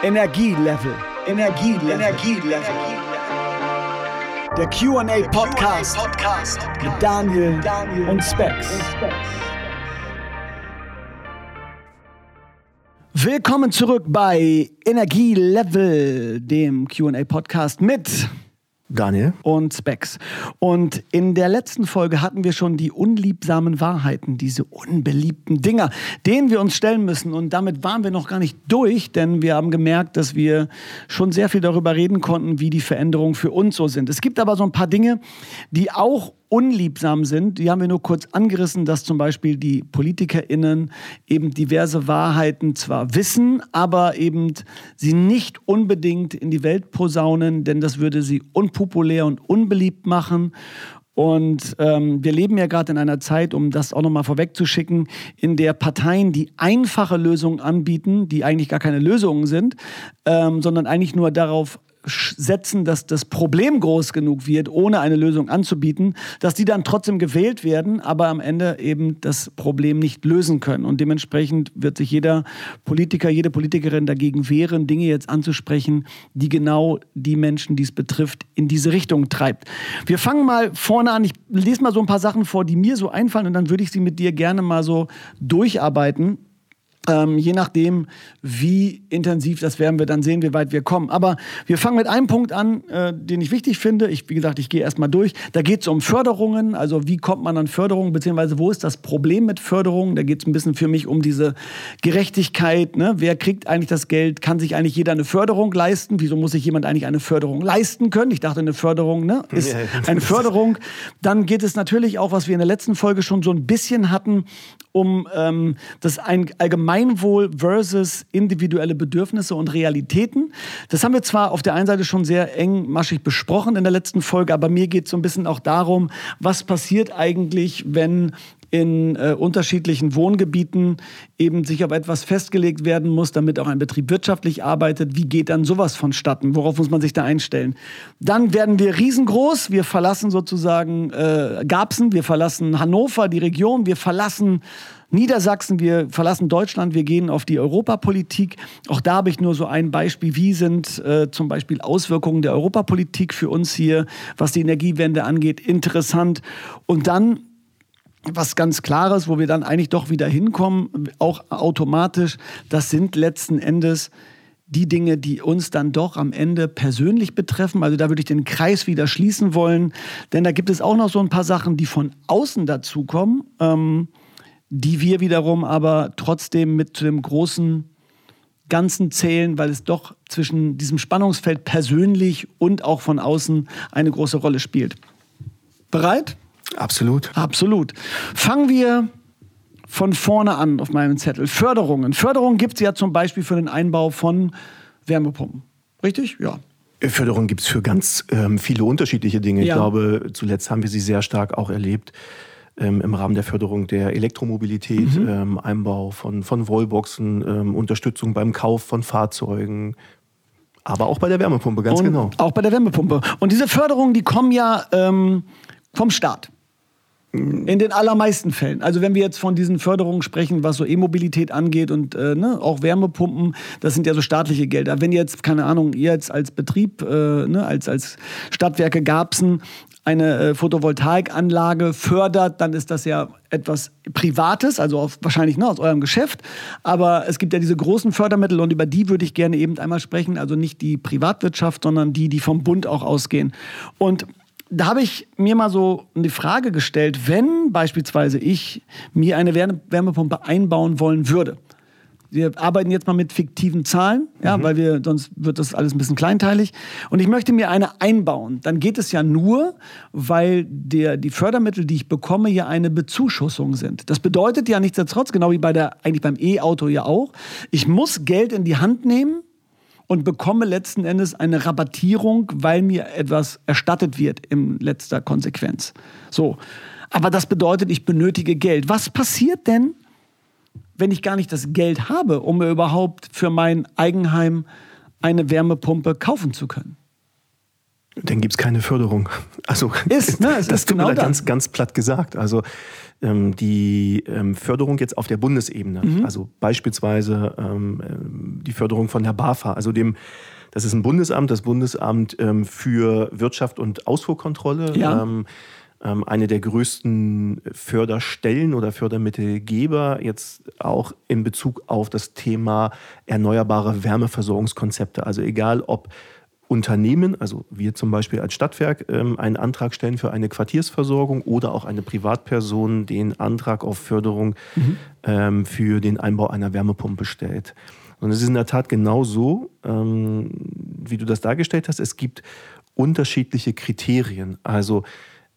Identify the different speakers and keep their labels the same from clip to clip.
Speaker 1: Energielevel. Energielevel. Energielevel. Der QA Podcast, Podcast mit Daniel, Daniel und Specs. Willkommen zurück bei Energielevel, dem QA Podcast mit
Speaker 2: Daniel.
Speaker 1: Und Specs. Und in der letzten Folge hatten wir schon die unliebsamen Wahrheiten, diese unbeliebten Dinger, denen wir uns stellen müssen. Und damit waren wir noch gar nicht durch, denn wir haben gemerkt, dass wir schon sehr viel darüber reden konnten, wie die Veränderungen für uns so sind. Es gibt aber so ein paar Dinge, die auch unliebsam sind. Die haben wir nur kurz angerissen, dass zum Beispiel die PolitikerInnen eben diverse Wahrheiten zwar wissen, aber eben sie nicht unbedingt in die Welt posaunen, denn das würde sie unpopulär und unbeliebt machen. Und ähm, wir leben ja gerade in einer Zeit, um das auch nochmal vorwegzuschicken, in der Parteien, die einfache Lösungen anbieten, die eigentlich gar keine Lösungen sind, ähm, sondern eigentlich nur darauf setzen, dass das Problem groß genug wird, ohne eine Lösung anzubieten, dass die dann trotzdem gewählt werden, aber am Ende eben das Problem nicht lösen können. Und dementsprechend wird sich jeder Politiker, jede Politikerin dagegen wehren, Dinge jetzt anzusprechen, die genau die Menschen, die es betrifft, in diese Richtung treibt. Wir fangen mal vorne an. Ich lese mal so ein paar Sachen vor, die mir so einfallen und dann würde ich sie mit dir gerne mal so durcharbeiten. Ähm, je nachdem, wie intensiv das werden wir dann sehen, wie weit wir kommen. Aber wir fangen mit einem Punkt an, äh, den ich wichtig finde. Ich, wie gesagt, ich gehe erstmal durch. Da geht es um Förderungen. Also wie kommt man an Förderungen, beziehungsweise wo ist das Problem mit Förderungen? Da geht es ein bisschen für mich um diese Gerechtigkeit. Ne? Wer kriegt eigentlich das Geld? Kann sich eigentlich jeder eine Förderung leisten? Wieso muss sich jemand eigentlich eine Förderung leisten können? Ich dachte, eine Förderung ne, ist eine Förderung. Dann geht es natürlich auch, was wir in der letzten Folge schon so ein bisschen hatten, um ähm, das ein allgemein Gemeinwohl versus individuelle Bedürfnisse und Realitäten. Das haben wir zwar auf der einen Seite schon sehr engmaschig besprochen in der letzten Folge, aber mir geht es so ein bisschen auch darum, was passiert eigentlich, wenn in äh, unterschiedlichen Wohngebieten eben sich auf etwas festgelegt werden muss, damit auch ein Betrieb wirtschaftlich arbeitet. Wie geht dann sowas vonstatten? Worauf muss man sich da einstellen? Dann werden wir riesengroß. Wir verlassen sozusagen äh, Garbsen, wir verlassen Hannover, die Region, wir verlassen Niedersachsen, wir verlassen Deutschland, wir gehen auf die Europapolitik. Auch da habe ich nur so ein Beispiel. Wie sind äh, zum Beispiel Auswirkungen der Europapolitik für uns hier, was die Energiewende angeht, interessant? Und dann was ganz Klares, wo wir dann eigentlich doch wieder hinkommen, auch automatisch, das sind letzten Endes die Dinge, die uns dann doch am Ende persönlich betreffen. Also da würde ich den Kreis wieder schließen wollen, denn da gibt es auch noch so ein paar Sachen, die von außen dazukommen. Ähm, die wir wiederum aber trotzdem mit zu dem großen Ganzen zählen, weil es doch zwischen diesem Spannungsfeld persönlich und auch von außen eine große Rolle spielt. Bereit?
Speaker 2: Absolut.
Speaker 1: Absolut. Fangen wir von vorne an auf meinem Zettel. Förderungen. Förderungen gibt es ja zum Beispiel für den Einbau von Wärmepumpen. Richtig? Ja.
Speaker 2: Förderung gibt es für ganz ähm, viele unterschiedliche Dinge. Ja. Ich glaube, zuletzt haben wir sie sehr stark auch erlebt ähm, im Rahmen der Förderung der Elektromobilität, mhm. ähm, Einbau von, von Wallboxen, ähm, Unterstützung beim Kauf von Fahrzeugen, aber auch bei der Wärmepumpe, ganz
Speaker 1: Und
Speaker 2: genau.
Speaker 1: Auch bei der Wärmepumpe. Und diese Förderungen, die kommen ja ähm, vom Staat. In den allermeisten Fällen. Also wenn wir jetzt von diesen Förderungen sprechen, was so E-Mobilität angeht und äh, ne, auch Wärmepumpen, das sind ja so staatliche Gelder. Wenn jetzt, keine Ahnung, ihr jetzt als Betrieb, äh, ne, als, als Stadtwerke Garbsen eine äh, Photovoltaikanlage fördert, dann ist das ja etwas Privates, also auf, wahrscheinlich ne, aus eurem Geschäft. Aber es gibt ja diese großen Fördermittel und über die würde ich gerne eben einmal sprechen. Also nicht die Privatwirtschaft, sondern die, die vom Bund auch ausgehen. Und da habe ich mir mal so eine Frage gestellt, wenn beispielsweise ich mir eine Wärmepumpe einbauen wollen würde. Wir arbeiten jetzt mal mit fiktiven Zahlen, ja, mhm. weil wir sonst wird das alles ein bisschen kleinteilig. Und ich möchte mir eine einbauen. Dann geht es ja nur, weil der, die Fördermittel, die ich bekomme, ja eine Bezuschussung sind. Das bedeutet ja nichtsdestotrotz, genau wie bei der, eigentlich beim E-Auto ja auch, ich muss Geld in die Hand nehmen und bekomme letzten Endes eine Rabattierung, weil mir etwas erstattet wird in letzter Konsequenz. So. Aber das bedeutet, ich benötige Geld. Was passiert denn, wenn ich gar nicht das Geld habe, um mir überhaupt für mein Eigenheim eine Wärmepumpe kaufen zu können?
Speaker 2: Dann gibt es keine Förderung. Also
Speaker 1: ist, ne?
Speaker 2: Das
Speaker 1: ist genau
Speaker 2: das. ganz, ganz platt gesagt. Also ähm, die ähm, Förderung jetzt auf der Bundesebene, mhm. also beispielsweise ähm, äh, die Förderung von der BAFA, also dem das ist ein Bundesamt, das Bundesamt ähm, für Wirtschaft und Ausfuhrkontrolle.
Speaker 1: Ja. Ähm,
Speaker 2: ähm, eine der größten Förderstellen oder Fördermittelgeber, jetzt auch in Bezug auf das Thema erneuerbare Wärmeversorgungskonzepte. Also egal ob Unternehmen, also wir zum Beispiel als Stadtwerk, ähm, einen Antrag stellen für eine Quartiersversorgung oder auch eine Privatperson den Antrag auf Förderung mhm. ähm, für den Einbau einer Wärmepumpe stellt. Und es ist in der Tat genau so, ähm, wie du das dargestellt hast. Es gibt unterschiedliche Kriterien. Also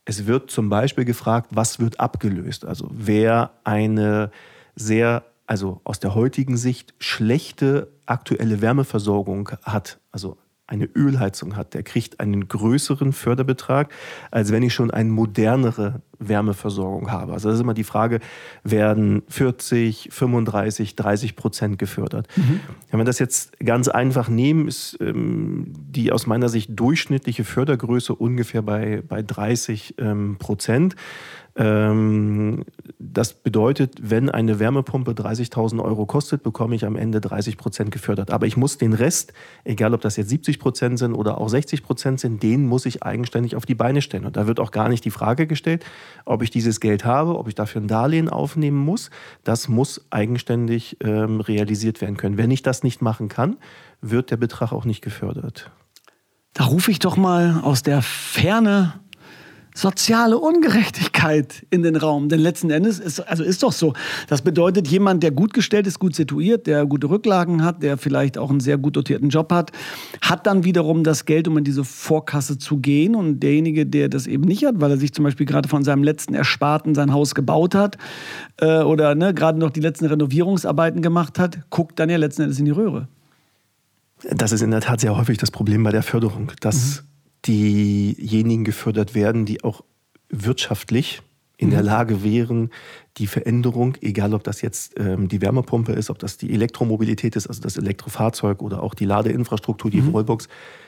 Speaker 2: es wird zum Beispiel gefragt, was wird abgelöst? Also wer eine sehr, also aus der heutigen Sicht schlechte aktuelle Wärmeversorgung hat, also eine Ölheizung hat, der kriegt einen größeren Förderbetrag, als wenn ich schon eine modernere Wärmeversorgung habe. Also das ist immer die Frage, werden 40, 35, 30 Prozent gefördert? Mhm. Wenn wir das jetzt ganz einfach nehmen, ist ähm, die aus meiner Sicht durchschnittliche Fördergröße ungefähr bei, bei 30 ähm, Prozent. Ähm, das bedeutet, wenn eine Wärmepumpe 30.000 Euro kostet, bekomme ich am Ende 30 Prozent gefördert. Aber ich muss den Rest, egal ob das jetzt 70 Prozent sind oder auch 60 Prozent sind, den muss ich eigenständig auf die Beine stellen. Und da wird auch gar nicht die Frage gestellt, ob ich dieses Geld habe, ob ich dafür ein Darlehen aufnehmen muss. Das muss eigenständig ähm, realisiert werden können. Wenn ich das nicht machen kann, wird der Betrag auch nicht gefördert.
Speaker 1: Da rufe ich doch mal aus der Ferne soziale Ungerechtigkeit in den Raum. Denn letzten Endes ist, also ist doch so. Das bedeutet, jemand, der gut gestellt ist, gut situiert, der gute Rücklagen hat, der vielleicht auch einen sehr gut dotierten Job hat, hat dann wiederum das Geld, um in diese Vorkasse zu gehen. Und derjenige, der das eben nicht hat, weil er sich zum Beispiel gerade von seinem letzten Ersparten sein Haus gebaut hat äh, oder ne, gerade noch die letzten Renovierungsarbeiten gemacht hat, guckt dann ja letzten Endes in die Röhre.
Speaker 2: Das ist in der Tat sehr häufig das Problem bei der Förderung, dass mhm diejenigen gefördert werden, die auch wirtschaftlich in der mhm. Lage wären, die Veränderung, egal ob das jetzt ähm, die Wärmepumpe ist, ob das die Elektromobilität ist, also das Elektrofahrzeug oder auch die Ladeinfrastruktur, die mhm. Wallbox,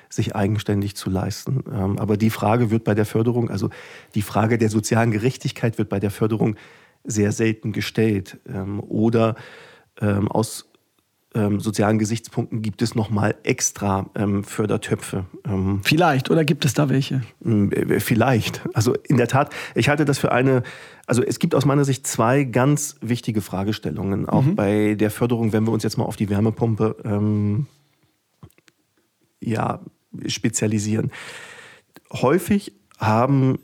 Speaker 2: sich eigenständig zu leisten. Ähm, aber die Frage wird bei der Förderung, also die Frage der sozialen Gerechtigkeit wird bei der Förderung sehr selten gestellt. Ähm, oder ähm, aus ähm, sozialen Gesichtspunkten gibt es nochmal extra ähm, Fördertöpfe.
Speaker 1: Ähm, vielleicht, oder gibt es da welche?
Speaker 2: Äh, vielleicht. Also in der Tat, ich halte das für eine, also es gibt aus meiner Sicht zwei ganz wichtige Fragestellungen, auch mhm. bei der Förderung, wenn wir uns jetzt mal auf die Wärmepumpe ähm, ja, spezialisieren. Häufig haben,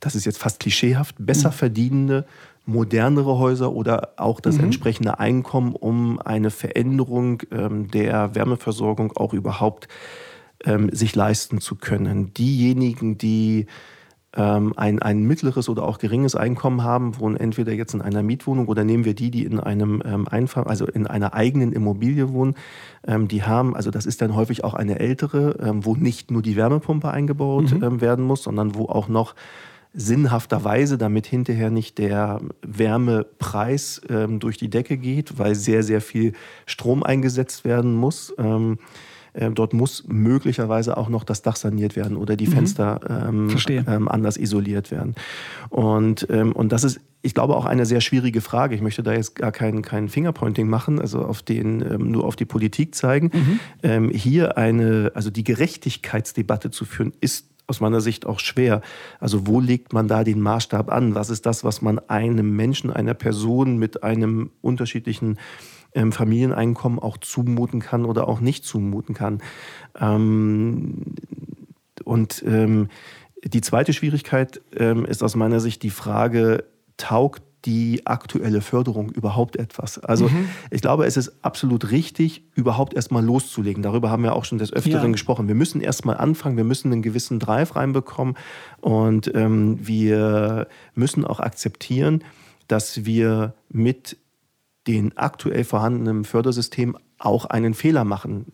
Speaker 2: das ist jetzt fast klischeehaft, besser mhm. verdienende modernere Häuser oder auch das mhm. entsprechende Einkommen, um eine Veränderung ähm, der Wärmeversorgung auch überhaupt ähm, sich leisten zu können. Diejenigen, die ähm, ein, ein mittleres oder auch geringes Einkommen haben, wohnen entweder jetzt in einer Mietwohnung oder nehmen wir die, die in einem ähm, Einfach, also in einer eigenen Immobilie wohnen, ähm, die haben, also das ist dann häufig auch eine ältere, ähm, wo nicht nur die Wärmepumpe eingebaut mhm. Werden muss, sondern wo auch noch sinnhafterweise, damit hinterher nicht der Wärmepreis ähm, durch die Decke geht, weil sehr, sehr viel Strom eingesetzt werden muss. Ähm, äh, dort muss möglicherweise auch noch das Dach saniert werden oder die mhm. Fenster ähm, ähm, anders isoliert werden. Und, ähm, und das ist, ich glaube, auch eine sehr schwierige Frage. Ich möchte da jetzt gar kein, kein Fingerpointing machen, also auf den, ähm, nur auf die Politik zeigen. Mhm. Hier eine, also die Gerechtigkeitsdebatte zu führen, ist aus meiner Sicht auch schwer. Also wo legt man da den Maßstab an? Was ist das, was man einem Menschen, einer Person mit einem unterschiedlichen ähm, Familieneinkommen auch zumuten kann oder auch nicht zumuten kann? Ähm, und ähm, die zweite Schwierigkeit ähm, ist aus meiner Sicht die Frage, taugt die aktuelle Förderung überhaupt etwas? Also mhm. ich glaube, es ist absolut richtig, überhaupt erstmal loszulegen. Darüber haben wir auch schon des Öfteren ja. gesprochen. Wir müssen erstmal anfangen, wir müssen einen gewissen Drive reinbekommen und ähm, wir müssen auch akzeptieren, dass wir mit den aktuell vorhandenen Fördersystemen auch einen Fehler machen.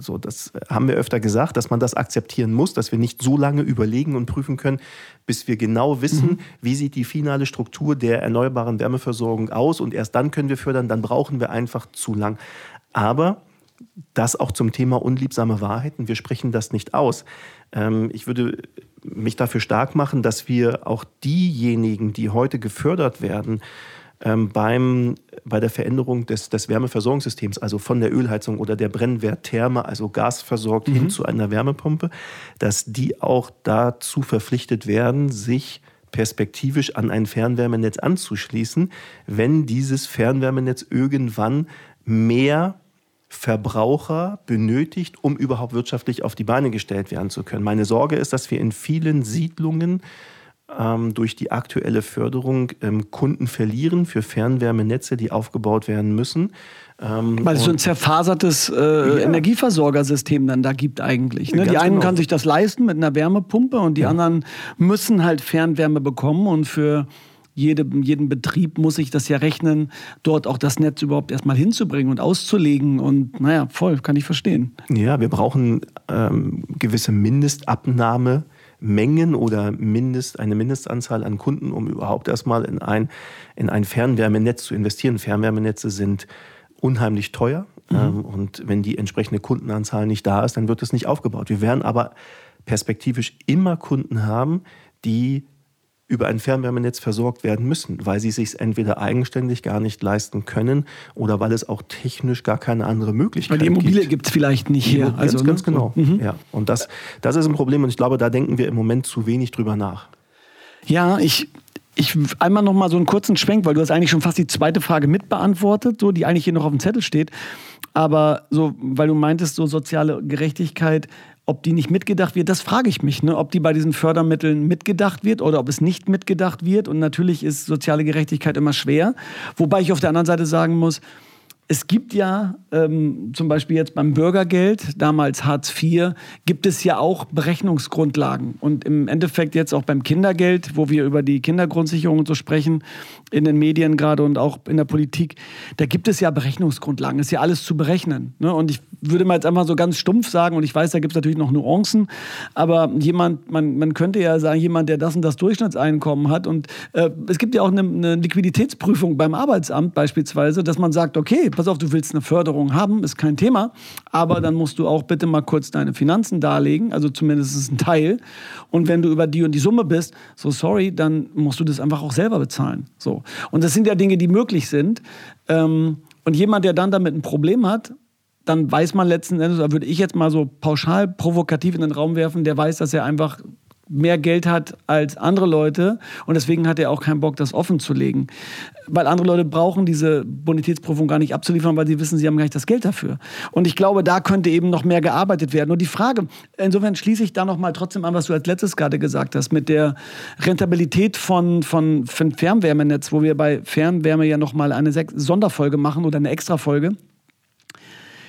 Speaker 2: So, das haben wir öfter gesagt, dass man das akzeptieren muss, dass wir nicht so lange überlegen und prüfen können, bis wir genau wissen, mhm. wie sieht die finale Struktur der erneuerbaren Wärmeversorgung aus und erst dann können wir fördern, dann brauchen wir einfach zu lang. Aber das auch zum Thema unliebsame Wahrheiten. Wir sprechen das nicht aus. Ähm, ich würde mich dafür stark machen, dass wir auch diejenigen, die heute gefördert werden, ähm, beim, bei der Veränderung des, des Wärmeversorgungssystems, also von der Ölheizung oder der Brennwerttherme, also gasversorgt mhm. hin zu einer Wärmepumpe, dass die auch dazu verpflichtet werden, sich perspektivisch an ein Fernwärmenetz anzuschließen, wenn dieses Fernwärmenetz irgendwann mehr Verbraucher benötigt, um überhaupt wirtschaftlich auf die Beine gestellt werden zu können. Meine Sorge ist, dass wir in vielen Siedlungen ähm, durch die aktuelle Förderung ähm, Kunden verlieren für Fernwärmenetze, die aufgebaut werden müssen.
Speaker 1: Ähm, Weil es so ein zerfasertes äh, ja. Energieversorgersystem dann da gibt eigentlich. Ne? Die einen genau. kann sich das leisten mit einer Wärmepumpe und die ja. anderen müssen halt Fernwärme bekommen und für jede, jeden Betrieb muss sich das ja rechnen, dort auch das Netz überhaupt erstmal hinzubringen und auszulegen. Und naja, voll, kann ich verstehen.
Speaker 2: Ja, wir brauchen ähm, gewisse Mindestabnahme. Mengen oder Mindest, eine Mindestanzahl an Kunden, um überhaupt erstmal in ein, in ein Fernwärmenetz zu investieren. Fernwärmenetze sind unheimlich teuer. Mhm. Ähm, und wenn die entsprechende Kundenanzahl nicht da ist, dann wird es nicht aufgebaut. Wir werden aber perspektivisch immer Kunden haben, die über ein Fernwärmenetz versorgt werden müssen, weil sie sich entweder eigenständig gar nicht leisten können oder weil es auch technisch gar keine andere Möglichkeit gibt.
Speaker 1: Weil die Immobilie gibt es vielleicht nicht hier.
Speaker 2: Ganz, also, ganz ne? genau. Mhm. Ja. Und das, das ist ein Problem und ich glaube, da denken wir im Moment zu wenig drüber nach.
Speaker 1: Ja, ich, ich einmal noch mal so einen kurzen Schwenk, weil du hast eigentlich schon fast die zweite Frage mitbeantwortet, so die eigentlich hier noch auf dem Zettel steht. Aber so, weil du meintest, so soziale Gerechtigkeit, ob die nicht mitgedacht wird, das frage ich mich, ne? ob die bei diesen Fördermitteln mitgedacht wird oder ob es nicht mitgedacht wird. Und natürlich ist soziale Gerechtigkeit immer schwer. Wobei ich auf der anderen Seite sagen muss, es gibt ja ähm, zum Beispiel jetzt beim Bürgergeld, damals Hartz IV, gibt es ja auch Berechnungsgrundlagen. Und im Endeffekt jetzt auch beim Kindergeld, wo wir über die Kindergrundsicherung und so sprechen, in den Medien gerade und auch in der Politik, da gibt es ja Berechnungsgrundlagen. Ist ja alles zu berechnen. Ne? Und ich würde mal jetzt einfach so ganz stumpf sagen, und ich weiß, da gibt es natürlich noch Nuancen, aber jemand, man, man könnte ja sagen, jemand, der das und das Durchschnittseinkommen hat, und äh, es gibt ja auch eine, eine Liquiditätsprüfung beim Arbeitsamt beispielsweise, dass man sagt, okay, pass auf, du willst eine Förderung haben, ist kein Thema, aber dann musst du auch bitte mal kurz deine Finanzen darlegen, also zumindest ein Teil. Und wenn du über die und die Summe bist, so sorry, dann musst du das einfach auch selber bezahlen. So. Und das sind ja Dinge, die möglich sind. Ähm, und jemand, der dann damit ein Problem hat, dann weiß man letzten Endes, da würde ich jetzt mal so pauschal provokativ in den Raum werfen, der weiß, dass er einfach mehr Geld hat als andere Leute und deswegen hat er auch keinen Bock, das offen zu legen. Weil andere Leute brauchen diese Bonitätsprüfung gar nicht abzuliefern, weil sie wissen, sie haben gar nicht das Geld dafür. Und ich glaube, da könnte eben noch mehr gearbeitet werden. Und die Frage, insofern schließe ich da noch mal trotzdem an, was du als letztes gerade gesagt hast, mit der Rentabilität von, von, von Fernwärmenetz, wo wir bei Fernwärme ja noch mal eine Sonderfolge machen oder eine Extrafolge.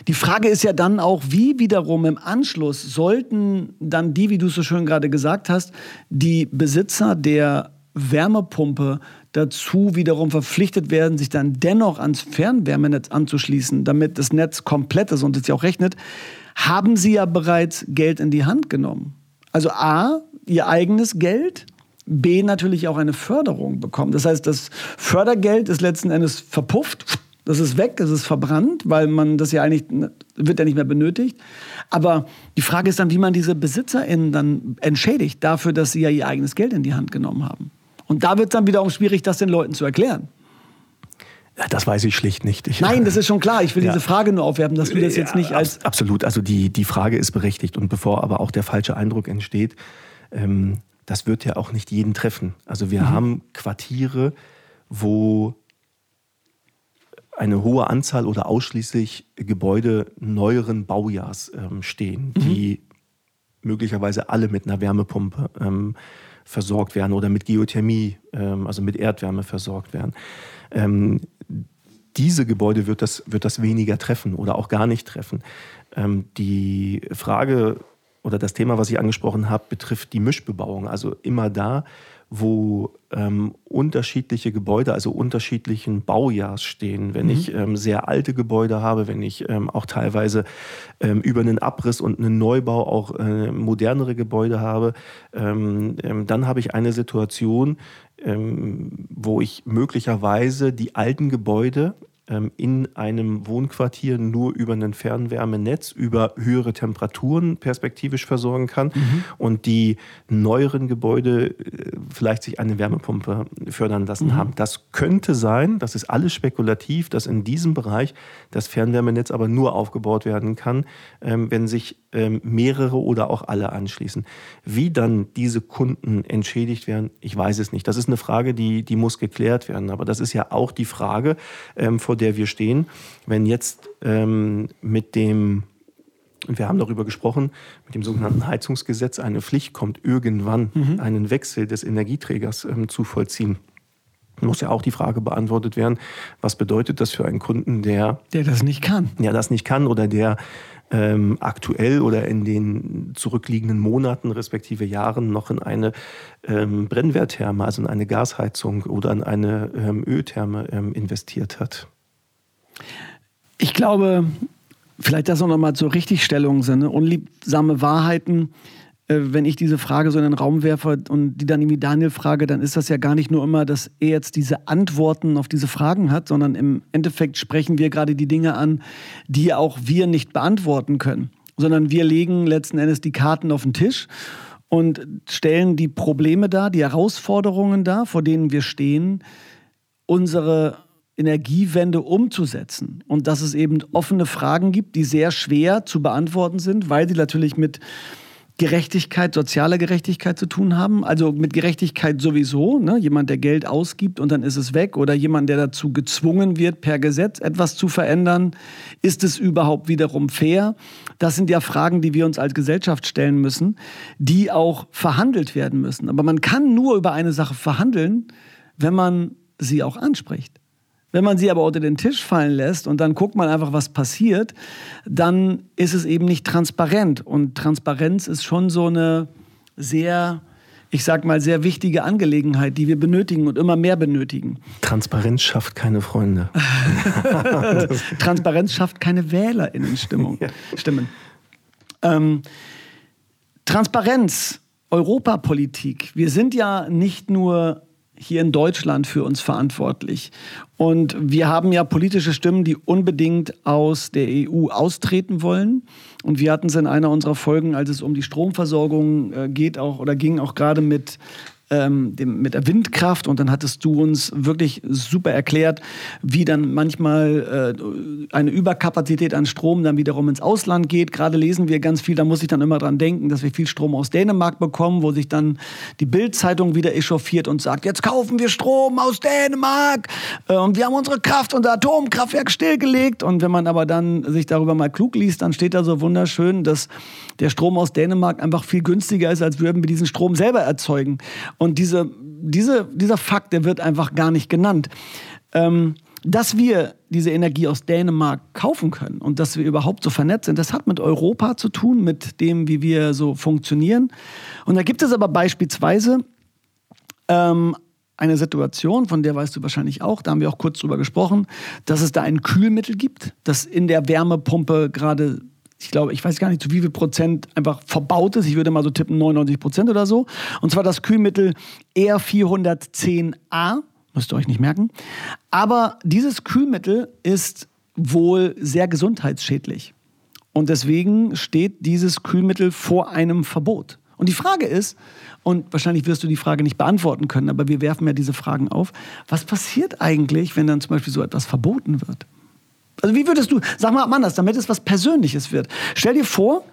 Speaker 1: Die Frage ist ja dann auch, wie wiederum im Anschluss sollten dann die, wie du es so schön gerade gesagt hast, die Besitzer der Wärmepumpe dazu wiederum verpflichtet werden, sich dann dennoch ans Fernwärmenetz anzuschließen, damit das Netz komplett ist und es ja auch rechnet, haben sie ja bereits Geld in die Hand genommen. Also A, ihr eigenes Geld, B, natürlich auch eine Förderung bekommen. Das heißt, das Fördergeld ist letzten Endes verpufft das ist weg, das ist verbrannt, weil man das ja eigentlich, wird ja nicht mehr benötigt. Aber die Frage ist dann, wie man diese BesitzerInnen dann entschädigt dafür, dass sie ja ihr eigenes Geld in die Hand genommen haben. Und da wird es dann wiederum schwierig, das den Leuten zu erklären.
Speaker 2: Das weiß ich schlicht nicht. Ich,
Speaker 1: Nein, das ist schon klar. Ich will ja. diese Frage nur aufwerfen, dass du das jetzt nicht als.
Speaker 2: Absolut. Also die, die Frage ist berechtigt. Und bevor aber auch der falsche Eindruck entsteht, ähm, das wird ja auch nicht jeden treffen. Also wir mhm. haben Quartiere, wo eine hohe Anzahl oder ausschließlich Gebäude neueren Baujahrs ähm, stehen, mhm. die möglicherweise alle mit einer Wärmepumpe ähm, versorgt werden oder mit Geothermie, ähm, also mit Erdwärme versorgt werden. Ähm, diese Gebäude wird das, wird das weniger treffen oder auch gar nicht treffen. Ähm, die Frage oder das Thema, was ich angesprochen habe, betrifft die Mischbebauung. Also immer da, wo ähm, unterschiedliche Gebäude, also unterschiedlichen Baujahrs stehen. Wenn mhm. ich ähm, sehr alte Gebäude habe, wenn ich ähm, auch teilweise ähm, über einen Abriss und einen Neubau auch äh, modernere Gebäude habe, ähm, ähm, dann habe ich eine Situation, wo ich möglicherweise die alten Gebäude in einem Wohnquartier nur über ein Fernwärmenetz, über höhere Temperaturen perspektivisch versorgen kann mhm. und die neueren Gebäude äh, vielleicht sich eine Wärmepumpe fördern lassen mhm. haben. Das könnte sein, das ist alles spekulativ, dass in diesem Bereich das Fernwärmenetz aber nur aufgebaut werden kann, ähm, wenn sich ähm, mehrere oder auch alle anschließen. Wie dann diese Kunden entschädigt werden, ich weiß es nicht. Das ist eine Frage, die, die muss geklärt werden. Aber das ist ja auch die Frage, vor vor der wir stehen. Wenn jetzt ähm, mit dem, und wir haben darüber gesprochen, mit dem sogenannten Heizungsgesetz eine Pflicht kommt, irgendwann mhm. einen Wechsel des Energieträgers ähm, zu vollziehen muss ja auch die Frage beantwortet werden, was bedeutet das für einen Kunden, der...
Speaker 1: Der das nicht kann.
Speaker 2: Der das nicht kann oder der ähm, aktuell oder in den zurückliegenden Monaten respektive Jahren noch in eine ähm, Brennwerttherme, also in eine Gasheizung oder in eine ähm, Öltherme ähm, investiert hat.
Speaker 1: Ich glaube, vielleicht das auch nochmal zur Richtigstellung sind, ne? unliebsame Wahrheiten. Äh, wenn ich diese Frage so in den Raum werfe und die dann irgendwie Daniel frage, dann ist das ja gar nicht nur immer, dass er jetzt diese Antworten auf diese Fragen hat, sondern im Endeffekt sprechen wir gerade die Dinge an, die auch wir nicht beantworten können, sondern wir legen letzten Endes die Karten auf den Tisch und stellen die Probleme dar, die Herausforderungen dar, vor denen wir stehen, unsere Energiewende umzusetzen und dass es eben offene Fragen gibt, die sehr schwer zu beantworten sind, weil sie natürlich mit Gerechtigkeit, sozialer Gerechtigkeit zu tun haben. Also mit Gerechtigkeit sowieso. Ne? Jemand, der Geld ausgibt und dann ist es weg. Oder jemand, der dazu gezwungen wird, per Gesetz etwas zu verändern. Ist es überhaupt wiederum fair? Das sind ja Fragen, die wir uns als Gesellschaft stellen müssen, die auch verhandelt werden müssen. Aber man kann nur über eine Sache verhandeln, wenn man sie auch anspricht. Wenn man sie aber unter den Tisch fallen lässt und dann guckt man einfach, was passiert, dann ist es eben nicht transparent. Und Transparenz ist schon so eine sehr, ich sag mal, sehr wichtige Angelegenheit, die wir benötigen und immer mehr benötigen.
Speaker 2: Transparenz schafft keine Freunde.
Speaker 1: Transparenz schafft keine WählerInnen-Stimmung. ja. Stimmen. Ähm, Transparenz, Europapolitik. Wir sind ja nicht nur hier in Deutschland für uns verantwortlich. Und wir haben ja politische Stimmen, die unbedingt aus der EU austreten wollen. Und wir hatten es in einer unserer Folgen, als es um die Stromversorgung äh, geht, auch oder ging auch gerade mit ähm, mit der Windkraft und dann hattest du uns wirklich super erklärt, wie dann manchmal äh, eine Überkapazität an Strom dann wiederum ins Ausland geht. Gerade lesen wir ganz viel, da muss ich dann immer dran denken, dass wir viel Strom aus Dänemark bekommen, wo sich dann die Bildzeitung wieder echauffiert und sagt, jetzt kaufen wir Strom aus Dänemark äh, und wir haben unsere Kraft, unser Atomkraftwerk stillgelegt. Und wenn man aber dann sich darüber mal klug liest, dann steht da so wunderschön, dass der Strom aus Dänemark einfach viel günstiger ist, als würden wir diesen Strom selber erzeugen. Diese, diese, dieser Fakt, der wird einfach gar nicht genannt. Ähm, dass wir diese Energie aus Dänemark kaufen können und dass wir überhaupt so vernetzt sind, das hat mit Europa zu tun, mit dem, wie wir so funktionieren. Und da gibt es aber beispielsweise ähm, eine Situation, von der weißt du wahrscheinlich auch, da haben wir auch kurz drüber gesprochen, dass es da ein Kühlmittel gibt, das in der Wärmepumpe gerade ich glaube, ich weiß gar nicht, zu wie viel Prozent einfach verbaut ist. Ich würde mal so tippen 99 Prozent oder so. Und zwar das Kühlmittel R410A. Müsst ihr euch nicht merken. Aber dieses Kühlmittel ist wohl sehr gesundheitsschädlich. Und deswegen steht dieses Kühlmittel vor einem Verbot. Und die Frage ist, und wahrscheinlich wirst du die Frage nicht beantworten können, aber wir werfen ja diese Fragen auf, was passiert eigentlich, wenn dann zum Beispiel so etwas verboten wird? Also wie würdest du, sag mal anders, damit es was Persönliches wird. Stell dir vor,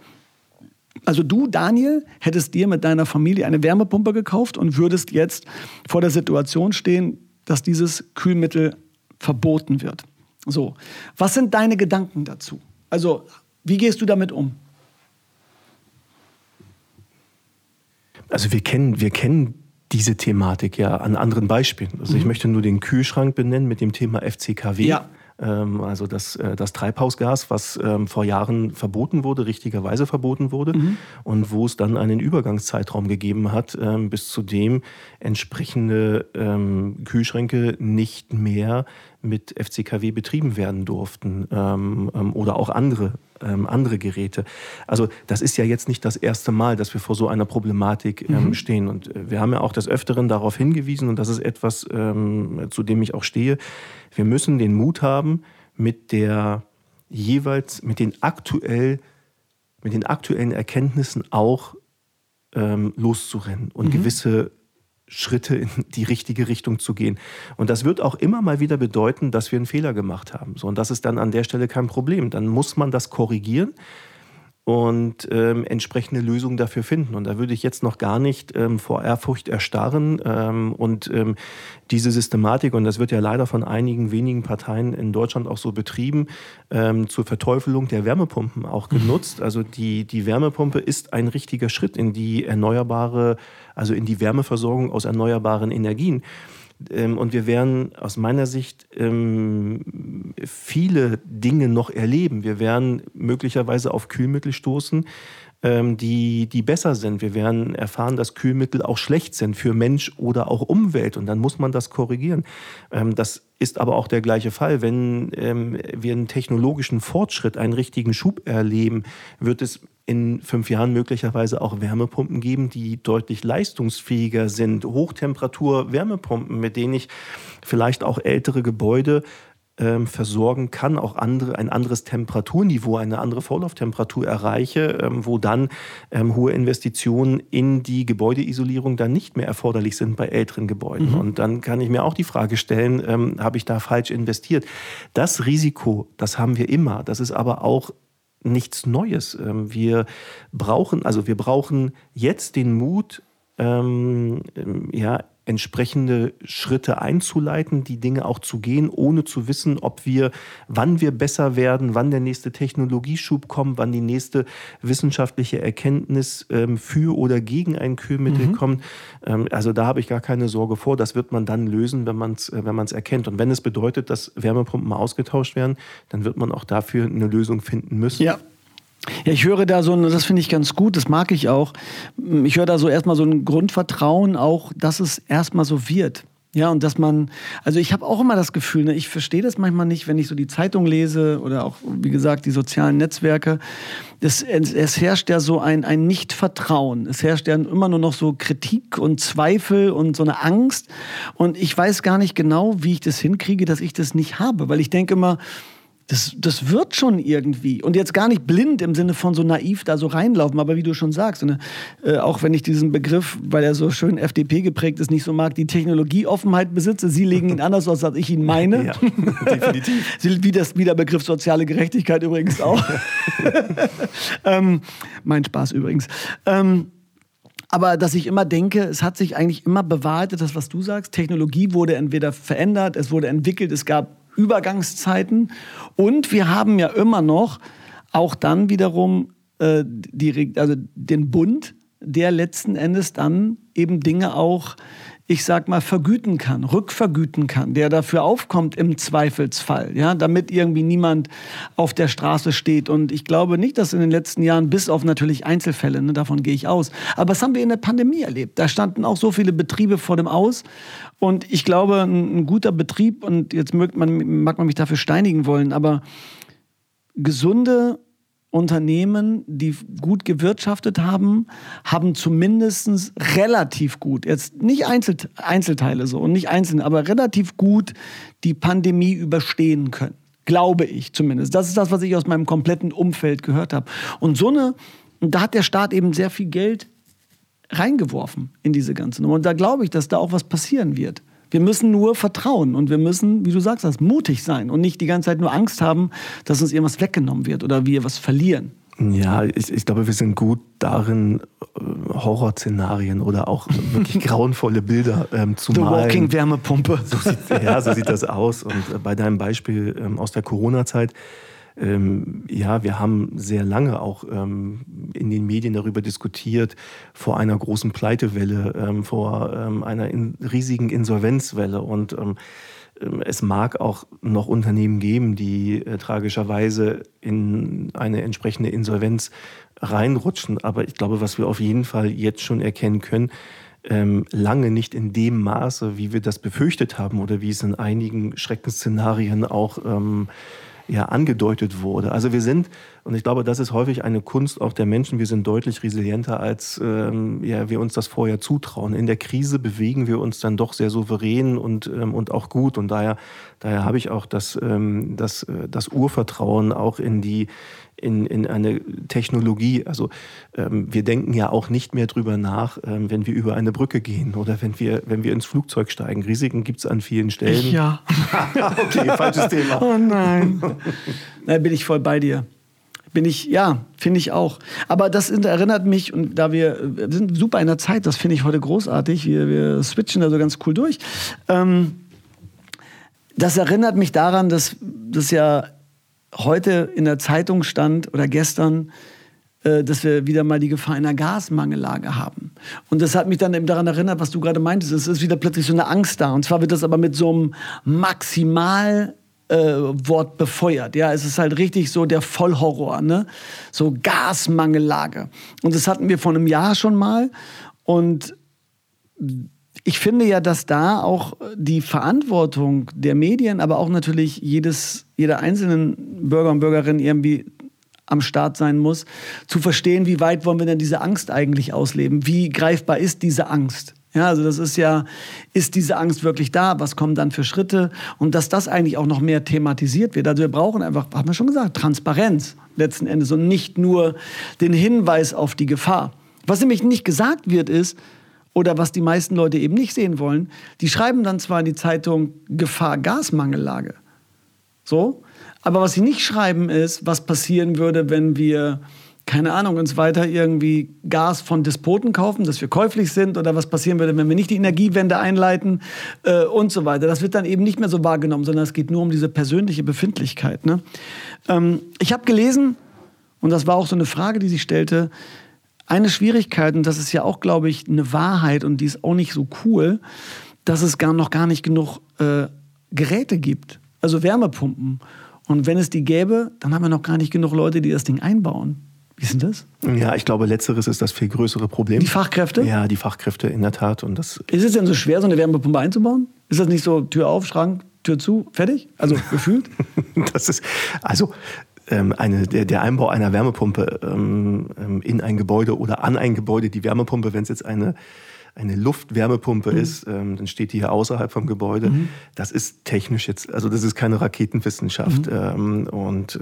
Speaker 1: also du, Daniel, hättest dir mit deiner Familie eine Wärmepumpe gekauft und würdest jetzt vor der Situation stehen, dass dieses Kühlmittel verboten wird. So, was sind deine Gedanken dazu? Also, wie gehst du damit um?
Speaker 2: Also wir kennen, wir kennen diese Thematik ja an anderen Beispielen. Also mhm. ich möchte nur den Kühlschrank benennen mit dem Thema FCKW. Ja. Ähm, also das, äh, das Treibhausgas, was ähm, vor Jahren verboten wurde, richtigerweise verboten wurde, mhm. und wo es dann einen Übergangszeitraum gegeben hat, ähm, bis zu dem entsprechende Kühlschränke nicht mehr mit FCKW betrieben werden durften oder auch andere ähm, andere Geräte. Also das ist ja jetzt nicht das erste Mal, dass wir vor so einer Problematik ähm, mhm. stehen. Und äh, wir haben ja auch des Öfteren darauf hingewiesen, und das ist etwas, ähm, zu dem ich auch stehe, wir müssen den Mut haben, mit der jeweils, mit den aktuell, mit den aktuellen Erkenntnissen auch ähm, loszurennen und mhm. gewisse Schritte in die richtige Richtung zu gehen. Und das wird auch immer mal wieder bedeuten, dass wir einen Fehler gemacht haben. So, und das ist dann an der Stelle kein Problem. Dann muss man das korrigieren und ähm, entsprechende Lösungen dafür finden. Und da würde ich jetzt noch gar nicht ähm, vor Ehrfurcht erstarren ähm, und ähm, diese Systematik, und das wird ja leider von einigen wenigen Parteien in Deutschland auch so betrieben, ähm, zur Verteufelung der Wärmepumpen auch mhm. genutzt. Also die, die Wärmepumpe ist ein richtiger Schritt in die erneuerbare, also in die Wärmeversorgung aus erneuerbaren Energien. Ähm, und wir werden aus meiner Sicht ähm, viele Dinge noch erleben. Wir werden möglicherweise auf Kühlmittel stoßen, die, die besser sind. Wir werden erfahren, dass Kühlmittel auch schlecht sind für Mensch oder auch Umwelt. Und dann muss man das korrigieren. das ist aber auch der gleiche Fall. Wenn wir einen technologischen Fortschritt, einen richtigen Schub erleben, wird es in fünf Jahren möglicherweise auch Wärmepumpen geben, die deutlich leistungsfähiger sind. Hochtemperatur-Wärmepumpen, mit denen ich vielleicht auch ältere Gebäude ähm, versorgen kann, auch andere, ein anderes Temperaturniveau, eine andere Vorlauftemperatur erreiche, ähm, wo dann ähm, hohe Investitionen in die Gebäudeisolierung dann nicht mehr erforderlich sind bei älteren Gebäuden. Mhm. Und dann kann ich mir auch die Frage stellen, ähm, habe ich da falsch investiert? Das Risiko, das haben wir immer. Das ist aber auch nichts Neues. Ähm, wir brauchen, also wir brauchen jetzt den Mut, ähm, ja, entsprechende Schritte einzuleiten, die Dinge auch zu gehen, ohne zu wissen, ob wir, wann wir besser werden, wann der nächste Technologieschub kommt, wann die nächste wissenschaftliche Erkenntnis ähm, für oder gegen ein Kühlmittel mhm. kommt. Ähm, also da habe ich gar keine Sorge vor. Das wird man dann lösen, wenn man es äh, wenn erkennt. Und wenn es bedeutet, dass Wärmepumpen ausgetauscht werden, dann wird man auch dafür eine Lösung finden müssen.
Speaker 1: Ja. Ja, ich höre da so, das finde ich ganz gut, das mag ich auch. Ich höre da so erstmal so ein Grundvertrauen auch, dass es erstmal so wird. Ja, und dass man, also ich habe auch immer das Gefühl, ne, ich verstehe das manchmal nicht, wenn ich so die Zeitung lese oder auch, wie gesagt, die sozialen Netzwerke. Das, es, es herrscht ja so ein, ein Nichtvertrauen. Es herrscht ja immer nur noch so Kritik und Zweifel und so eine Angst. Und ich weiß gar nicht genau, wie ich das hinkriege, dass ich das nicht habe, weil ich denke immer, das, das wird schon irgendwie. Und jetzt gar nicht blind im Sinne von so naiv da so reinlaufen, aber wie du schon sagst, ne, äh, auch wenn ich diesen Begriff, weil er so schön FDP geprägt ist, nicht so mag, die Technologieoffenheit besitze, Sie legen ihn anders aus, als ich ihn meine. Ja, definitiv. wie, das, wie der Begriff soziale Gerechtigkeit übrigens auch. ähm, mein Spaß übrigens. Ähm, aber dass ich immer denke, es hat sich eigentlich immer bewahrheitet, das, was du sagst. Technologie wurde entweder verändert, es wurde entwickelt, es gab Übergangszeiten. Und wir haben ja immer noch auch dann wiederum äh, die, also den Bund, der letzten Endes dann eben Dinge auch ich sag mal, vergüten kann, rückvergüten kann, der dafür aufkommt im Zweifelsfall, ja, damit irgendwie niemand auf der Straße steht. Und ich glaube nicht, dass in den letzten Jahren, bis auf natürlich Einzelfälle, ne, davon gehe ich aus, aber das haben wir in der Pandemie erlebt. Da standen auch so viele Betriebe vor dem Aus. Und ich glaube, ein, ein guter Betrieb, und jetzt mag man, mag man mich dafür steinigen wollen, aber gesunde Unternehmen, die gut gewirtschaftet haben, haben zumindest relativ gut, jetzt nicht Einzel Einzelteile so und nicht einzeln, aber relativ gut die Pandemie überstehen können. Glaube ich zumindest. Das ist das, was ich aus meinem kompletten Umfeld gehört habe. Und so eine, da hat der Staat eben sehr viel Geld reingeworfen in diese ganze Nummer. Und da glaube ich, dass da auch was passieren wird. Wir müssen nur vertrauen und wir müssen, wie du sagst, das, mutig sein und nicht die ganze Zeit nur Angst haben, dass uns irgendwas weggenommen wird oder wir was verlieren.
Speaker 2: Ja, ich, ich glaube, wir sind gut darin, äh, Horrorszenarien oder auch wirklich grauenvolle Bilder ähm, zu
Speaker 1: The
Speaker 2: malen.
Speaker 1: Walking Wärmepumpe.
Speaker 2: So sieht, ja, so sieht das aus. Und äh, bei deinem Beispiel ähm, aus der Corona-Zeit, ähm, ja, wir haben sehr lange auch ähm, in den Medien darüber diskutiert, vor einer großen Pleitewelle, ähm, vor ähm, einer in, riesigen Insolvenzwelle. Und ähm, ähm, es mag auch noch Unternehmen geben, die äh, tragischerweise in eine entsprechende Insolvenz reinrutschen. Aber ich glaube, was wir auf jeden Fall jetzt schon erkennen können, lange nicht in dem Maße, wie wir das befürchtet haben oder wie es in einigen Schreckensszenarien auch ähm, ja angedeutet wurde. Also wir sind, und ich glaube, das ist häufig eine Kunst auch der Menschen, wir sind deutlich resilienter, als ähm, ja, wir uns das vorher zutrauen. In der Krise bewegen wir uns dann doch sehr souverän und, ähm, und auch gut. Und daher, daher habe ich auch das, ähm, das, äh, das Urvertrauen auch in die in, in eine Technologie. Also ähm, wir denken ja auch nicht mehr drüber nach, ähm, wenn wir über eine Brücke gehen oder wenn wir, wenn wir ins Flugzeug steigen. Risiken gibt es an vielen Stellen.
Speaker 1: Ja.
Speaker 2: okay, falsches Thema.
Speaker 1: Oh nein. Da bin ich voll bei dir. Bin ich, ja, finde ich auch. Aber das erinnert mich, und da wir, wir sind super in der Zeit, das finde ich heute großartig. Wir, wir switchen da so ganz cool durch. Ähm, das erinnert mich daran, dass das ja heute in der Zeitung stand oder gestern, äh, dass wir wieder mal die Gefahr einer Gasmangellage haben. Und das hat mich dann eben daran erinnert, was du gerade meintest. Es ist wieder plötzlich so eine Angst da. Und zwar wird das aber mit so einem Maximal äh, Wort befeuert. Ja, es ist halt richtig so der Vollhorror, ne? So Gasmangellage. Und das hatten wir vor einem Jahr schon mal. Und ich finde ja, dass da auch die Verantwortung der Medien, aber auch natürlich jedes, jeder einzelnen Bürger und Bürgerin irgendwie am Start sein muss, zu verstehen, wie weit wollen wir denn diese Angst eigentlich ausleben? Wie greifbar ist diese Angst? Ja, also das ist ja, ist diese Angst wirklich da? Was kommen dann für Schritte? Und dass das eigentlich auch noch mehr thematisiert wird. Also wir brauchen einfach, haben wir schon gesagt, Transparenz letzten Endes und nicht nur den Hinweis auf die Gefahr. Was nämlich nicht gesagt wird, ist, oder was die meisten Leute eben nicht sehen wollen, die schreiben dann zwar in die Zeitung Gefahr Gasmangellage. So, aber was sie nicht schreiben ist, was passieren würde, wenn wir keine Ahnung, uns weiter irgendwie Gas von Despoten kaufen, dass wir käuflich sind oder was passieren würde, wenn wir nicht die Energiewende einleiten äh, und so weiter. Das wird dann eben nicht mehr so wahrgenommen, sondern es geht nur um diese persönliche Befindlichkeit. Ne? Ähm, ich habe gelesen, und das war auch so eine Frage, die sich stellte, eine Schwierigkeit, und das ist ja auch, glaube ich, eine Wahrheit und die ist auch nicht so cool, dass es gar noch gar nicht genug äh, Geräte gibt, also Wärmepumpen. Und wenn es die gäbe, dann haben wir noch gar nicht genug Leute, die das Ding einbauen. Wie ist denn das?
Speaker 2: Ja, ich glaube, letzteres ist das viel größere Problem.
Speaker 1: Die Fachkräfte?
Speaker 2: Ja, die Fachkräfte in der Tat. Und das
Speaker 1: ist es denn so schwer, so eine Wärmepumpe einzubauen? Ist das nicht so Tür auf, Schrank, Tür zu, fertig? Also gefühlt?
Speaker 2: das ist, also ähm, eine, der, der, Einbau einer Wärmepumpe ähm, ähm, in ein Gebäude oder an ein Gebäude, die Wärmepumpe, wenn es jetzt eine, eine Luftwärmepumpe mhm. ist, ähm, dann steht die hier außerhalb vom Gebäude. Mhm. Das ist technisch jetzt, also das ist keine Raketenwissenschaft. Mhm. Ähm, und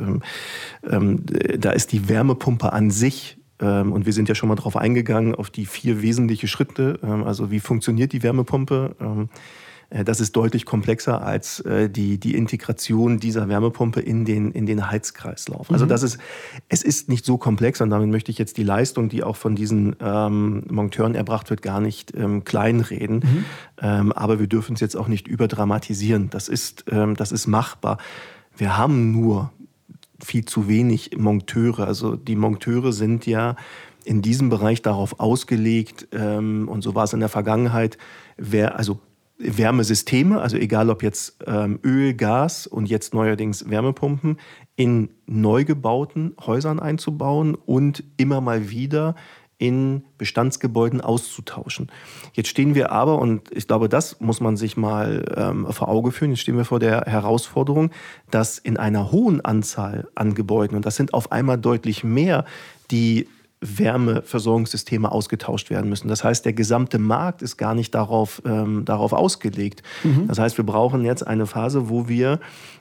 Speaker 2: ähm, da ist die Wärmepumpe an sich und wir sind ja schon mal drauf eingegangen, auf die vier wesentliche Schritte. Also wie funktioniert die Wärmepumpe? Äh, das ist deutlich komplexer als äh, die, die Integration dieser Wärmepumpe in den, in den Heizkreislauf. Also mhm. das ist, es ist nicht so komplex und damit möchte ich jetzt die Leistung, die auch von diesen ähm, Monteuren erbracht wird, gar nicht ähm, kleinreden. Mhm. Ähm, aber wir dürfen es jetzt auch nicht überdramatisieren. Das ist, ähm, das ist machbar. Wir haben nur viel zu wenig Monteure. Also die Monteure sind ja in diesem Bereich darauf ausgelegt, ähm, und so war es in der Vergangenheit, wer, also Wärmesysteme, also egal ob jetzt ähm, Öl, Gas und jetzt neuerdings Wärmepumpen, in neu gebauten Häusern einzubauen und immer mal wieder in Bestandsgebäuden auszutauschen. Jetzt stehen wir aber, und ich glaube, das muss man sich mal ähm, vor Auge führen, jetzt stehen wir vor der Herausforderung, dass in einer hohen Anzahl an Gebäuden, und das sind auf einmal deutlich mehr, die Wärmeversorgungssysteme ausgetauscht werden müssen. Das heißt, der gesamte Markt ist gar nicht darauf, ähm, darauf ausgelegt. Mhm. Das heißt, wir brauchen jetzt eine Phase, wo wir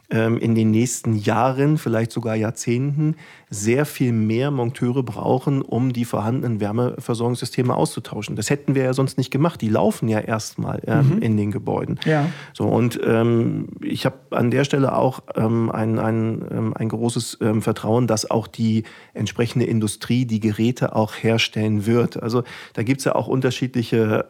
Speaker 2: in den nächsten Jahren, vielleicht sogar Jahrzehnten, sehr viel mehr Monteure brauchen, um die vorhandenen Wärmeversorgungssysteme auszutauschen. Das hätten wir ja sonst nicht gemacht. Die laufen ja erstmal ähm, mhm. in den Gebäuden. Ja. So, und ähm, ich habe an der Stelle auch ähm, ein, ein, ähm, ein großes ähm, Vertrauen, dass auch die entsprechende Industrie die Geräte auch herstellen wird. Also da gibt es ja auch unterschiedliche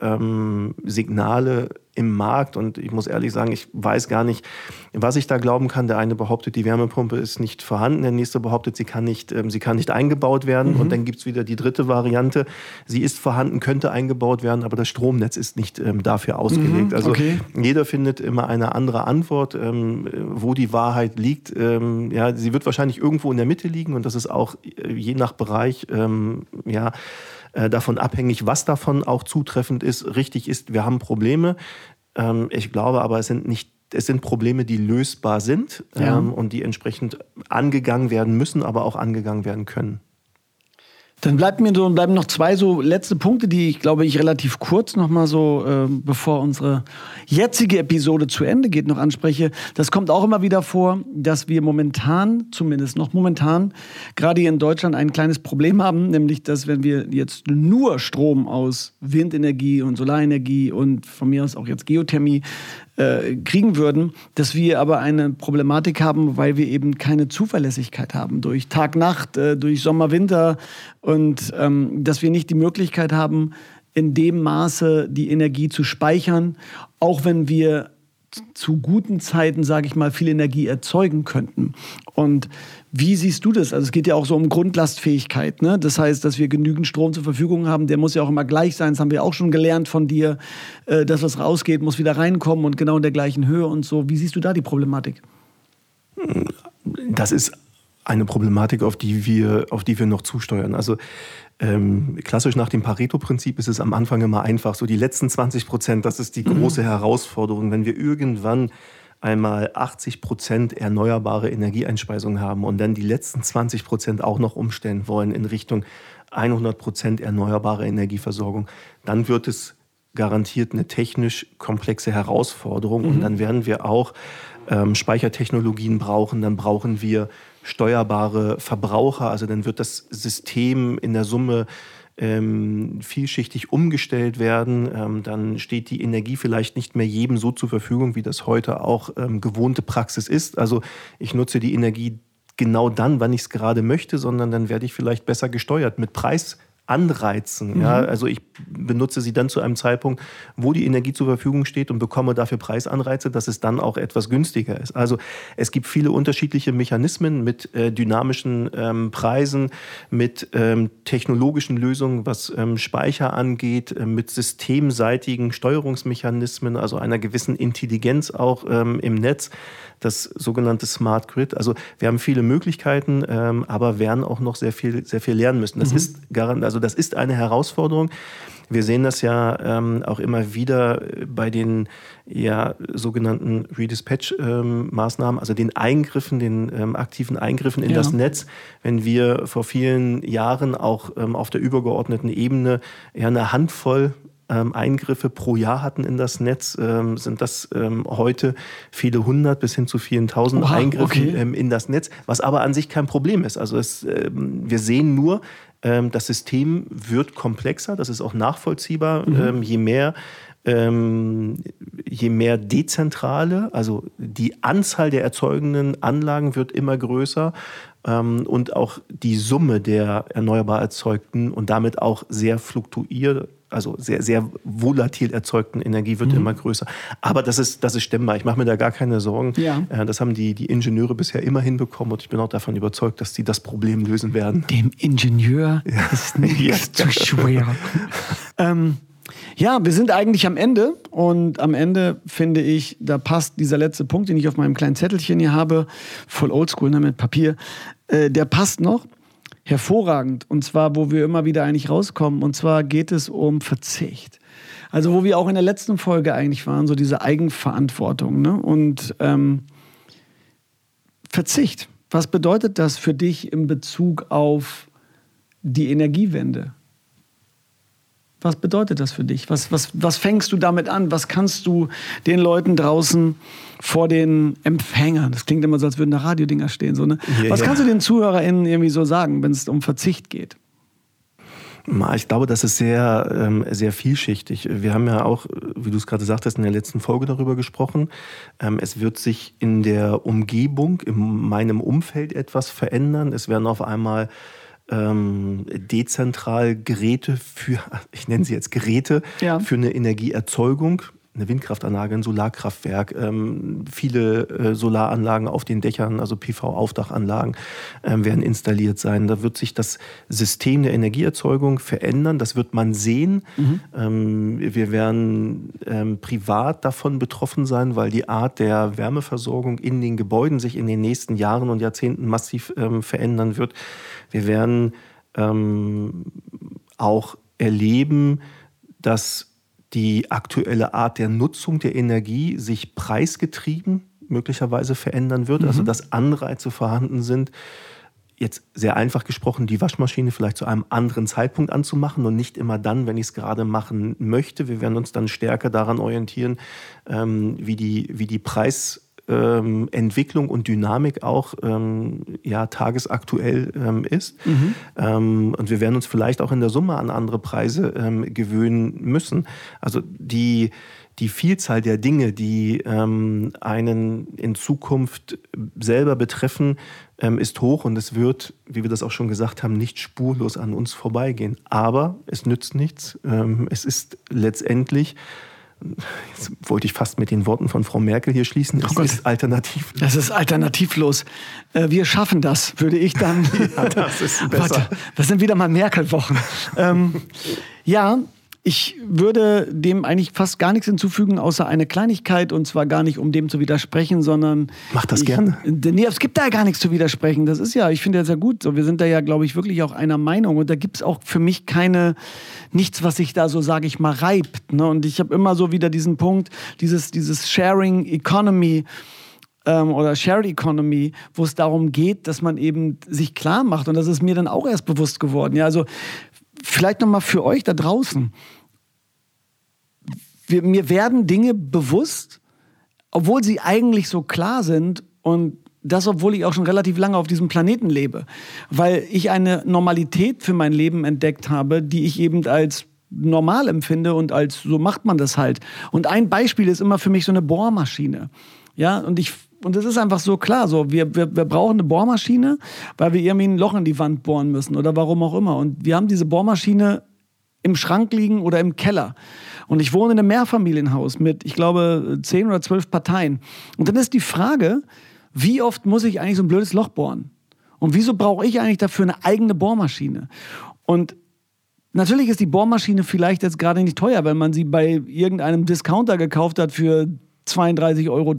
Speaker 2: Signale im Markt. Und ich muss ehrlich sagen, ich weiß gar nicht, was ich da glauben kann. Der eine behauptet, die Wärmepumpe ist nicht vorhanden, der nächste behauptet, sie kann nicht, ähm, sie kann nicht eingebaut werden. Mhm. Und dann gibt es wieder die dritte Variante, sie ist vorhanden, könnte eingebaut werden, aber das Stromnetz ist nicht ähm, dafür ausgelegt. Mhm. Also okay. jeder findet immer eine andere Antwort, ähm, wo die Wahrheit liegt. Ähm, ja, sie wird wahrscheinlich irgendwo in der Mitte liegen und das ist auch äh, je nach Bereich, ähm, ja, äh, davon abhängig, was davon auch zutreffend ist, richtig ist. Wir haben Probleme. Ähm, ich glaube aber, es sind nicht es sind Probleme, die lösbar sind ja. ähm, und die entsprechend angegangen werden müssen, aber auch angegangen werden können.
Speaker 1: Dann bleibt mir so, bleiben noch zwei so letzte Punkte, die ich glaube ich relativ kurz noch mal so, äh, bevor unsere jetzige Episode zu Ende geht, noch anspreche. Das kommt auch immer wieder vor, dass wir momentan, zumindest noch momentan, gerade hier in Deutschland ein kleines Problem haben, nämlich dass wenn wir jetzt nur Strom aus Windenergie und Solarenergie und von mir aus auch jetzt Geothermie äh, kriegen würden, dass wir aber eine Problematik haben, weil wir eben keine Zuverlässigkeit haben durch Tag-Nacht, äh, durch Sommer-Winter und ähm, dass wir nicht die Möglichkeit haben, in dem Maße die Energie zu speichern, auch wenn wir zu guten Zeiten, sage ich mal, viel Energie erzeugen könnten. Und wie siehst du das? Also es geht ja auch so um Grundlastfähigkeit. Ne? Das heißt, dass wir genügend Strom zur Verfügung haben. Der muss ja auch immer gleich sein. Das haben wir auch schon gelernt von dir. Äh, das, was rausgeht, muss wieder reinkommen und genau in der gleichen Höhe und so. Wie siehst du da die Problematik?
Speaker 2: Das ist eine Problematik, auf die wir, auf die wir noch zusteuern. Also ähm, klassisch nach dem Pareto-Prinzip ist es am Anfang immer einfach. So die letzten 20 Prozent, das ist die mhm. große mhm. Herausforderung. Wenn wir irgendwann einmal 80 Prozent erneuerbare Energieeinspeisung haben und dann die letzten 20 Prozent auch noch umstellen wollen in Richtung 100 Prozent erneuerbare Energieversorgung, dann wird es garantiert eine technisch komplexe Herausforderung mhm. und dann werden wir auch ähm, Speichertechnologien brauchen, dann brauchen wir steuerbare Verbraucher. Also dann wird das System in der Summe ähm, vielschichtig umgestellt werden. Ähm, dann steht die Energie vielleicht nicht mehr jedem so zur Verfügung, wie das heute auch ähm, gewohnte Praxis ist. Also ich nutze die Energie genau dann, wann ich es gerade möchte, sondern dann werde ich vielleicht besser gesteuert mit Preis anreizen. Mhm. Ja? Also ich benutze sie dann zu einem Zeitpunkt, wo die Energie zur Verfügung steht und bekomme dafür Preisanreize, dass es dann auch etwas günstiger ist. Also es gibt viele unterschiedliche Mechanismen mit äh, dynamischen ähm, Preisen, mit ähm, technologischen Lösungen, was ähm, Speicher angeht, äh, mit systemseitigen Steuerungsmechanismen, also einer gewissen Intelligenz auch ähm, im Netz das sogenannte Smart Grid. Also wir haben viele Möglichkeiten, ähm, aber werden auch noch sehr viel, sehr viel lernen müssen. Das mhm. ist garant, also das ist eine Herausforderung. Wir sehen das ja ähm, auch immer wieder bei den ja, sogenannten Redispatch-Maßnahmen, ähm, also den Eingriffen, den ähm, aktiven Eingriffen in ja. das Netz. Wenn wir vor vielen Jahren auch ähm, auf der übergeordneten Ebene ja eine Handvoll ähm, Eingriffe pro Jahr hatten in das Netz, ähm, sind das heute viele hundert bis hin zu vielen tausend Eingriffe okay. In das Netz, was aber an sich kein Problem ist. Also es, wir sehen nur, das System wird komplexer, das ist auch nachvollziehbar, mhm. je mehr je mehr dezentrale, also die Anzahl der erzeugenden Anlagen wird immer größer und auch die Summe der erneuerbar erzeugten und damit auch sehr fluktuiert, also sehr, sehr volatil erzeugten Energie wird mhm. immer größer. Aber das ist, das ist stemmbar. Ich mache mir da gar keine Sorgen. Ja. Äh, das haben die, die Ingenieure bisher immer hinbekommen und ich bin auch davon überzeugt, dass sie das Problem lösen werden.
Speaker 1: Dem Ingenieur ja. ist nichts ja. zu schwer. ähm, ja, wir sind eigentlich am Ende und am Ende finde ich, da passt dieser letzte Punkt, den ich auf meinem kleinen Zettelchen hier habe, voll oldschool ne, mit Papier, äh, der passt noch hervorragend. Und zwar, wo wir immer wieder eigentlich rauskommen. Und zwar geht es um Verzicht. Also, wo wir auch in der letzten Folge eigentlich waren, so diese Eigenverantwortung. Ne? Und ähm, Verzicht. Was bedeutet das für dich in Bezug auf die Energiewende? Was bedeutet das für dich? Was, was, was fängst du damit an? Was kannst du den Leuten draußen vor den Empfängern, das klingt immer so, als würden da Radiodinger stehen, so, ne? Ja, was kannst du den ZuhörerInnen irgendwie so sagen, wenn es um Verzicht geht?
Speaker 2: Ich glaube, das ist sehr, ähm, sehr vielschichtig. Wir haben ja auch, wie du es gerade sagtest, in der letzten Folge darüber gesprochen. Ähm, es wird sich in der Umgebung, in meinem Umfeld etwas verändern. Es werden auf einmal ähm, dezentral Geräte für, ich nenne sie jetzt Geräte, ja. für eine Energieerzeugung eine Windkraftanlage, ein Solarkraftwerk, ähm, viele äh, Solaranlagen auf den Dächern, also PV-Aufdachanlagen ähm, werden installiert sein. Da wird sich das System der Energieerzeugung verändern. Das wird man sehen. Mhm. Ähm, wir werden ähm, privat davon betroffen sein, weil die Art der Wärmeversorgung in den Gebäuden sich in den nächsten Jahren und Jahrzehnten massiv ähm, verändern wird. Wir werden ähm, auch erleben, dass die aktuelle Art der Nutzung der Energie sich preisgetrieben möglicherweise verändern wird, also mhm. also dass Anreize vorhanden sind, jetzt sehr einfach gesprochen, die Waschmaschine vielleicht zu einem anderen Zeitpunkt anzumachen und nicht immer dann, wenn ich es gerade machen möchte. Wir werden uns dann stärker daran orientieren, ähm, wie, die, wie die Preis ähm, Entwicklung und Dynamik auch ähm, ja, tagesaktuell ähm, ist. Mhm. Ähm, und wir werden uns vielleicht auch in der Summe an andere Preise ähm, gewöhnen müssen. Also die, die Vielzahl der Dinge, die ähm, einen in Zukunft selber betreffen, ist hoch und es wird, wie wir das auch schon gesagt haben, nicht spurlos an uns vorbeigehen. Aber es nützt nichts. Es ist letztendlich Jetzt wollte ich fast mit den Worten von Frau Merkel hier schließen.
Speaker 1: Es oh ist alternativ. Es ist alternativlos. Äh, wir schaffen das, würde ich dann. ja, das ist besser. Warte, das sind wieder mal Merkel-Wochen. ähm, ja, ich würde dem eigentlich fast gar nichts hinzufügen, außer eine Kleinigkeit. Und zwar gar nicht, um dem zu widersprechen, sondern.
Speaker 2: Mach das
Speaker 1: ich,
Speaker 2: gerne.
Speaker 1: Nee, es gibt da ja gar nichts zu widersprechen. Das ist ja, ich finde das ja gut. So, wir sind da ja, glaube ich, wirklich auch einer Meinung. Und da gibt es auch für mich keine, nichts, was sich da so, sage ich mal, reibt. Ne? Und ich habe immer so wieder diesen Punkt, dieses, dieses Sharing Economy ähm, oder Shared Economy, wo es darum geht, dass man eben sich klar macht. Und das ist mir dann auch erst bewusst geworden. Ja, also vielleicht nochmal für euch da draußen wir, mir werden Dinge bewusst, obwohl sie eigentlich so klar sind und das, obwohl ich auch schon relativ lange auf diesem Planeten lebe, weil ich eine Normalität für mein Leben entdeckt habe, die ich eben als normal empfinde und als so macht man das halt. Und ein Beispiel ist immer für mich so eine Bohrmaschine. Ja, und ich und es ist einfach so klar, so wir, wir, wir brauchen eine Bohrmaschine, weil wir irgendwie ein Loch in die Wand bohren müssen oder warum auch immer. Und wir haben diese Bohrmaschine im Schrank liegen oder im Keller. Und ich wohne in einem Mehrfamilienhaus mit, ich glaube, zehn oder zwölf Parteien. Und dann ist die Frage, wie oft muss ich eigentlich so ein blödes Loch bohren? Und wieso brauche ich eigentlich dafür eine eigene Bohrmaschine? Und natürlich ist die Bohrmaschine vielleicht jetzt gerade nicht teuer, wenn man sie bei irgendeinem Discounter gekauft hat für 32,30 Euro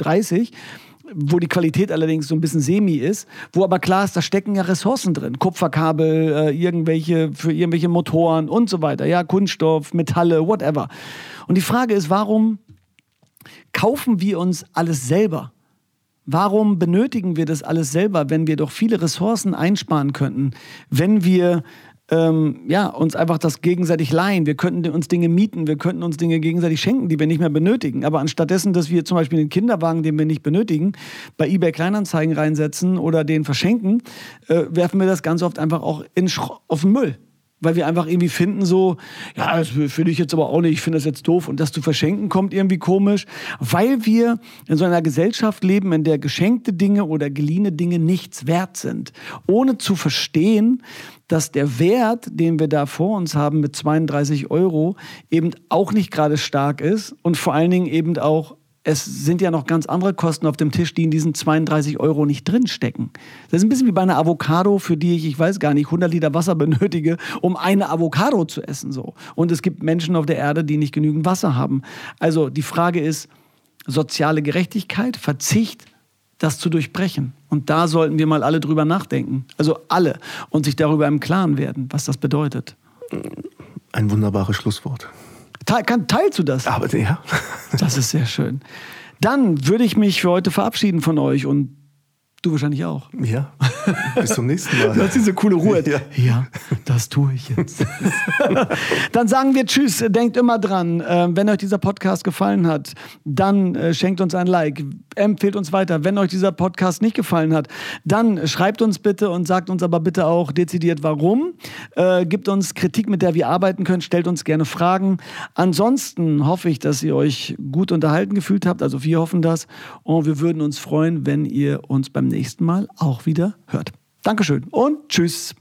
Speaker 1: wo die Qualität allerdings so ein bisschen semi ist, wo aber klar ist, da stecken ja Ressourcen drin. Kupferkabel, äh, irgendwelche für irgendwelche Motoren und so weiter. Ja, Kunststoff, Metalle, whatever. Und die Frage ist, warum kaufen wir uns alles selber? Warum benötigen wir das alles selber, wenn wir doch viele Ressourcen einsparen könnten, wenn wir ähm, ja, uns einfach das gegenseitig leihen. Wir könnten uns Dinge mieten, wir könnten uns Dinge gegenseitig schenken, die wir nicht mehr benötigen. Aber anstattdessen, dass wir zum Beispiel den Kinderwagen, den wir nicht benötigen, bei eBay Kleinanzeigen reinsetzen oder den verschenken, äh, werfen wir das ganz oft einfach auch in auf den Müll weil wir einfach irgendwie finden so, ja, das finde ich jetzt aber auch nicht, ich finde das jetzt doof und das zu verschenken kommt irgendwie komisch, weil wir in so einer Gesellschaft leben, in der geschenkte Dinge oder geliehene Dinge nichts wert sind, ohne zu verstehen, dass der Wert, den wir da vor uns haben mit 32 Euro, eben auch nicht gerade stark ist und vor allen Dingen eben auch es sind ja noch ganz andere Kosten auf dem Tisch, die in diesen 32 Euro nicht drinstecken. Das ist ein bisschen wie bei einer Avocado, für die ich, ich weiß gar nicht, 100 Liter Wasser benötige, um eine Avocado zu essen. So. Und es gibt Menschen auf der Erde, die nicht genügend Wasser haben. Also die Frage ist, soziale Gerechtigkeit, Verzicht, das zu durchbrechen. Und da sollten wir mal alle drüber nachdenken. Also alle. Und sich darüber im Klaren werden, was das bedeutet.
Speaker 2: Ein wunderbares Schlusswort.
Speaker 1: Te teilst du das?
Speaker 2: Aber ja.
Speaker 1: das ist sehr schön. Dann würde ich mich für heute verabschieden von euch und Du wahrscheinlich auch.
Speaker 2: Ja. Bis zum nächsten Mal.
Speaker 1: Du hast diese coole Ruhe. Ja, ja das tue ich jetzt. dann sagen wir Tschüss. Denkt immer dran, äh, wenn euch dieser Podcast gefallen hat, dann äh, schenkt uns ein Like. Empfehlt uns weiter. Wenn euch dieser Podcast nicht gefallen hat, dann schreibt uns bitte und sagt uns aber bitte auch dezidiert warum. Äh, gibt uns Kritik, mit der wir arbeiten können. Stellt uns gerne Fragen. Ansonsten hoffe ich, dass ihr euch gut unterhalten gefühlt habt. Also wir hoffen das. Und wir würden uns freuen, wenn ihr uns beim nächsten Mal auch wieder hört. Dankeschön und tschüss.